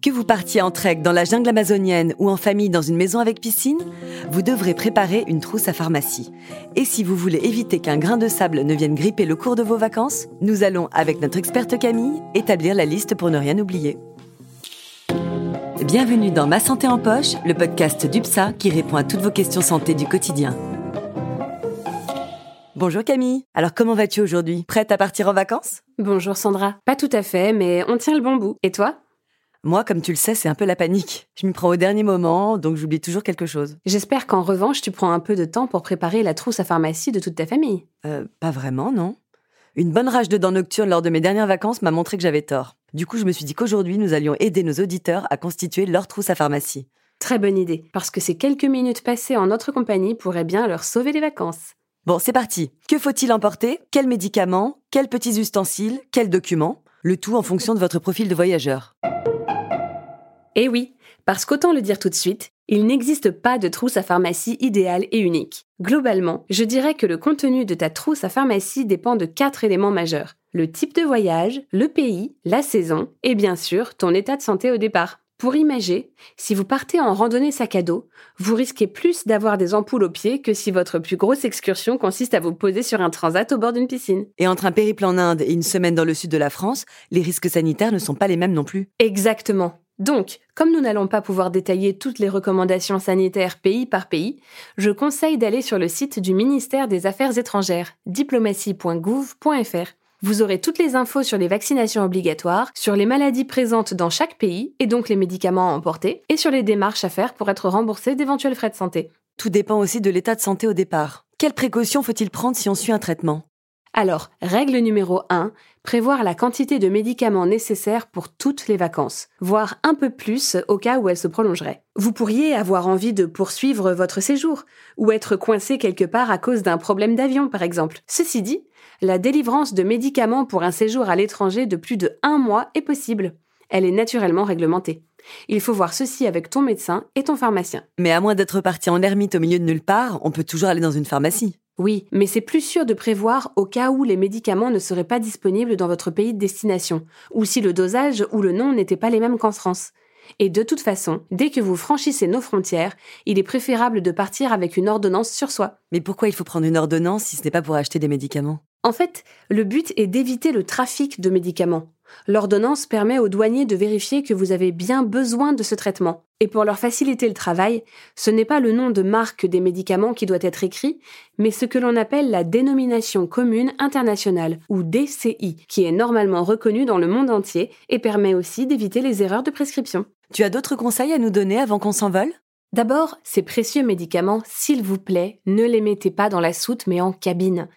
Que vous partiez en trek dans la jungle amazonienne ou en famille dans une maison avec piscine, vous devrez préparer une trousse à pharmacie. Et si vous voulez éviter qu'un grain de sable ne vienne gripper le cours de vos vacances, nous allons, avec notre experte Camille, établir la liste pour ne rien oublier. Bienvenue dans Ma Santé en Poche, le podcast d'UPSA qui répond à toutes vos questions santé du quotidien. Bonjour Camille, alors comment vas-tu aujourd'hui? Prête à partir en vacances? Bonjour Sandra, pas tout à fait, mais on tient le bon bout. Et toi? Moi, comme tu le sais, c'est un peu la panique. Je m'y prends au dernier moment, donc j'oublie toujours quelque chose. J'espère qu'en revanche, tu prends un peu de temps pour préparer la trousse à pharmacie de toute ta famille. Euh, pas vraiment, non. Une bonne rage de dents nocturnes lors de mes dernières vacances m'a montré que j'avais tort. Du coup, je me suis dit qu'aujourd'hui, nous allions aider nos auditeurs à constituer leur trousse à pharmacie. Très bonne idée, parce que ces quelques minutes passées en notre compagnie pourraient bien leur sauver les vacances. Bon, c'est parti. Que faut-il emporter? Quels médicaments? Quels petits ustensiles? Quels documents? Le tout en fonction de votre profil de voyageur. Eh oui, parce qu'autant le dire tout de suite, il n'existe pas de trousse à pharmacie idéale et unique. Globalement, je dirais que le contenu de ta trousse à pharmacie dépend de quatre éléments majeurs. Le type de voyage, le pays, la saison et bien sûr ton état de santé au départ. Pour imager, si vous partez en randonnée sac à dos, vous risquez plus d'avoir des ampoules aux pieds que si votre plus grosse excursion consiste à vous poser sur un transat au bord d'une piscine. Et entre un périple en Inde et une semaine dans le sud de la France, les risques sanitaires ne sont pas les mêmes non plus. Exactement. Donc, comme nous n'allons pas pouvoir détailler toutes les recommandations sanitaires pays par pays, je conseille d'aller sur le site du ministère des Affaires étrangères, diplomatie.gouv.fr. Vous aurez toutes les infos sur les vaccinations obligatoires, sur les maladies présentes dans chaque pays et donc les médicaments à emporter, et sur les démarches à faire pour être remboursé d'éventuels frais de santé. Tout dépend aussi de l'état de santé au départ. Quelles précautions faut-il prendre si on suit un traitement? Alors, règle numéro 1, prévoir la quantité de médicaments nécessaires pour toutes les vacances, voire un peu plus au cas où elles se prolongeraient. Vous pourriez avoir envie de poursuivre votre séjour, ou être coincé quelque part à cause d'un problème d'avion par exemple. Ceci dit, la délivrance de médicaments pour un séjour à l'étranger de plus de un mois est possible. Elle est naturellement réglementée. Il faut voir ceci avec ton médecin et ton pharmacien. Mais à moins d'être parti en ermite au milieu de nulle part, on peut toujours aller dans une pharmacie. Oui, mais c'est plus sûr de prévoir au cas où les médicaments ne seraient pas disponibles dans votre pays de destination, ou si le dosage ou le nom n'étaient pas les mêmes qu'en France. Et de toute façon, dès que vous franchissez nos frontières, il est préférable de partir avec une ordonnance sur soi. Mais pourquoi il faut prendre une ordonnance si ce n'est pas pour acheter des médicaments? En fait, le but est d'éviter le trafic de médicaments. L'ordonnance permet aux douaniers de vérifier que vous avez bien besoin de ce traitement. Et pour leur faciliter le travail, ce n'est pas le nom de marque des médicaments qui doit être écrit, mais ce que l'on appelle la dénomination commune internationale, ou DCI, qui est normalement reconnue dans le monde entier et permet aussi d'éviter les erreurs de prescription. Tu as d'autres conseils à nous donner avant qu'on s'envole? D'abord, ces précieux médicaments, s'il vous plaît, ne les mettez pas dans la soute mais en cabine.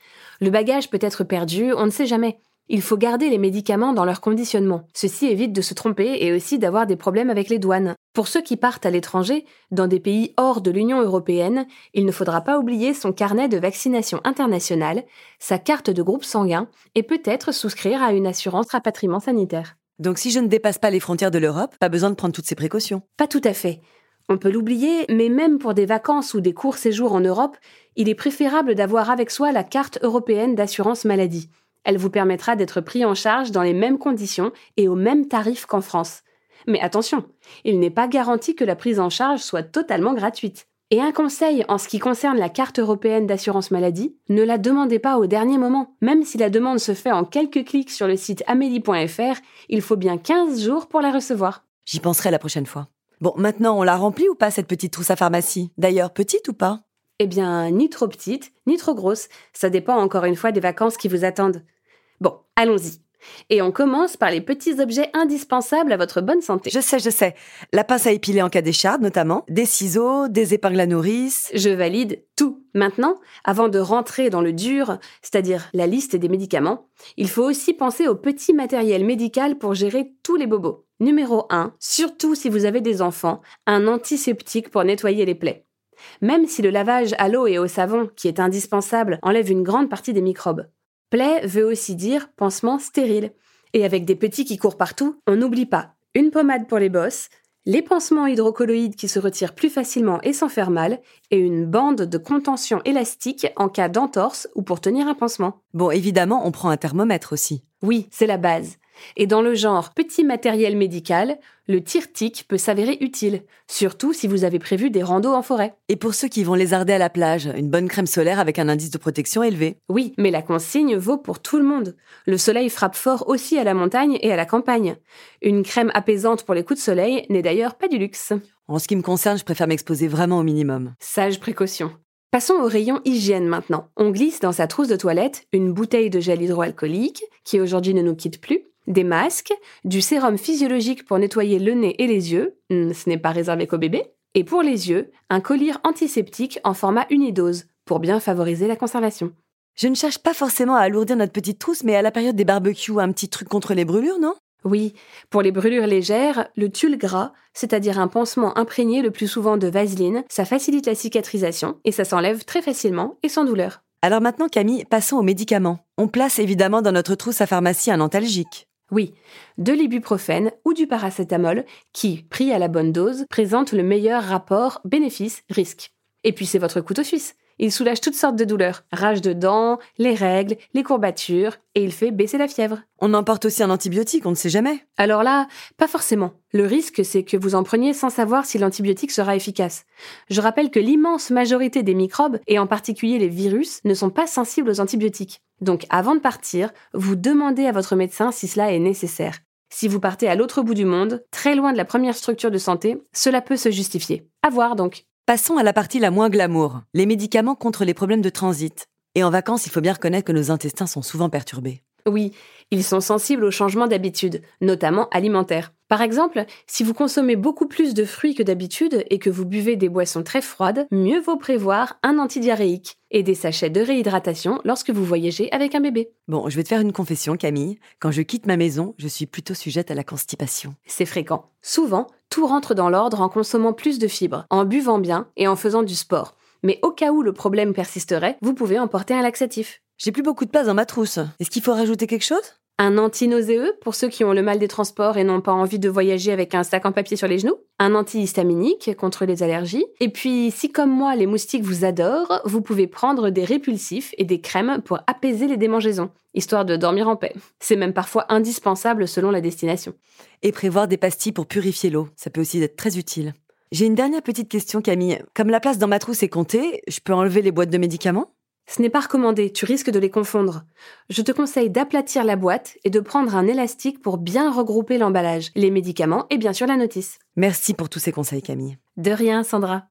Le bagage peut être perdu, on ne sait jamais. Il faut garder les médicaments dans leur conditionnement. Ceci évite de se tromper et aussi d'avoir des problèmes avec les douanes. Pour ceux qui partent à l'étranger, dans des pays hors de l'Union européenne, il ne faudra pas oublier son carnet de vaccination internationale, sa carte de groupe sanguin et peut-être souscrire à une assurance rapatriement sanitaire. Donc si je ne dépasse pas les frontières de l'Europe, pas besoin de prendre toutes ces précautions. Pas tout à fait. On peut l'oublier, mais même pour des vacances ou des courts séjours en Europe, il est préférable d'avoir avec soi la carte européenne d'assurance maladie. Elle vous permettra d'être pris en charge dans les mêmes conditions et au même tarif qu'en France. Mais attention, il n'est pas garanti que la prise en charge soit totalement gratuite. Et un conseil en ce qui concerne la carte européenne d'assurance maladie, ne la demandez pas au dernier moment. Même si la demande se fait en quelques clics sur le site amélie.fr, il faut bien 15 jours pour la recevoir. J'y penserai la prochaine fois. Bon, maintenant, on l'a remplie ou pas cette petite trousse à pharmacie? D'ailleurs, petite ou pas? Eh bien, ni trop petite, ni trop grosse. Ça dépend encore une fois des vacances qui vous attendent. Bon, allons-y. Et on commence par les petits objets indispensables à votre bonne santé. Je sais, je sais. La pince à épiler en cas d'écharde, notamment. Des ciseaux, des épingles à nourrice. Je valide tout. Maintenant, avant de rentrer dans le dur, c'est-à-dire la liste des médicaments, il faut aussi penser au petit matériel médical pour gérer tous les bobos. Numéro 1, surtout si vous avez des enfants, un antiseptique pour nettoyer les plaies. Même si le lavage à l'eau et au savon, qui est indispensable, enlève une grande partie des microbes. Plaie veut aussi dire pansement stérile. Et avec des petits qui courent partout, on n'oublie pas une pommade pour les bosses, les pansements hydrocolloïdes qui se retirent plus facilement et sans faire mal, et une bande de contention élastique en cas d'entorse ou pour tenir un pansement. Bon, évidemment, on prend un thermomètre aussi. Oui, c'est la base. Et dans le genre petit matériel médical, le tir-tic peut s'avérer utile, surtout si vous avez prévu des randos en forêt. Et pour ceux qui vont lézarder à la plage, une bonne crème solaire avec un indice de protection élevé. Oui, mais la consigne vaut pour tout le monde. Le soleil frappe fort aussi à la montagne et à la campagne. Une crème apaisante pour les coups de soleil n'est d'ailleurs pas du luxe. En ce qui me concerne, je préfère m'exposer vraiment au minimum. Sage précaution. Passons au rayon hygiène maintenant. On glisse dans sa trousse de toilette une bouteille de gel hydroalcoolique, qui aujourd'hui ne nous quitte plus, des masques, du sérum physiologique pour nettoyer le nez et les yeux, hmm, ce n'est pas réservé qu'aux bébés, et pour les yeux, un collier antiseptique en format unidose, pour bien favoriser la conservation. Je ne cherche pas forcément à alourdir notre petite trousse, mais à la période des barbecues, un petit truc contre les brûlures, non? Oui, pour les brûlures légères, le tulle gras, c'est-à-dire un pansement imprégné le plus souvent de vaseline, ça facilite la cicatrisation et ça s'enlève très facilement et sans douleur. Alors maintenant, Camille, passons aux médicaments. On place évidemment dans notre trousse à pharmacie un antalgique. Oui, de l'ibuprofène ou du paracétamol qui, pris à la bonne dose, présente le meilleur rapport bénéfice-risque. Et puis c'est votre couteau suisse. Il soulage toutes sortes de douleurs, rage de dents, les règles, les courbatures, et il fait baisser la fièvre. On emporte aussi un antibiotique, on ne sait jamais. Alors là, pas forcément. Le risque, c'est que vous en preniez sans savoir si l'antibiotique sera efficace. Je rappelle que l'immense majorité des microbes, et en particulier les virus, ne sont pas sensibles aux antibiotiques. Donc avant de partir, vous demandez à votre médecin si cela est nécessaire. Si vous partez à l'autre bout du monde, très loin de la première structure de santé, cela peut se justifier. À voir donc. Passons à la partie la moins glamour, les médicaments contre les problèmes de transit. Et en vacances, il faut bien reconnaître que nos intestins sont souvent perturbés. Oui, ils sont sensibles aux changements d'habitude, notamment alimentaires. Par exemple, si vous consommez beaucoup plus de fruits que d'habitude et que vous buvez des boissons très froides, mieux vaut prévoir un antidiarrhéique et des sachets de réhydratation lorsque vous voyagez avec un bébé. Bon, je vais te faire une confession, Camille. Quand je quitte ma maison, je suis plutôt sujette à la constipation. C'est fréquent. Souvent, tout rentre dans l'ordre en consommant plus de fibres, en buvant bien et en faisant du sport. Mais au cas où le problème persisterait, vous pouvez emporter un laxatif. J'ai plus beaucoup de place dans ma trousse. Est-ce qu'il faut rajouter quelque chose? Un antinauséeux pour ceux qui ont le mal des transports et n'ont pas envie de voyager avec un sac en papier sur les genoux, un antihistaminique contre les allergies, et puis si comme moi les moustiques vous adorent, vous pouvez prendre des répulsifs et des crèmes pour apaiser les démangeaisons, histoire de dormir en paix. C'est même parfois indispensable selon la destination. Et prévoir des pastilles pour purifier l'eau, ça peut aussi être très utile. J'ai une dernière petite question Camille. Comme la place dans ma trousse est comptée, je peux enlever les boîtes de médicaments? Ce n'est pas recommandé, tu risques de les confondre. Je te conseille d'aplatir la boîte et de prendre un élastique pour bien regrouper l'emballage, les médicaments et bien sûr la notice. Merci pour tous ces conseils Camille. De rien Sandra.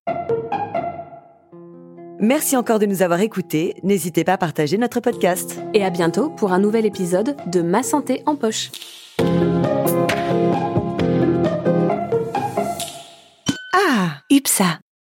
Merci encore de nous avoir écoutés. N'hésitez pas à partager notre podcast. Et à bientôt pour un nouvel épisode de Ma santé en poche. Ah, UPSA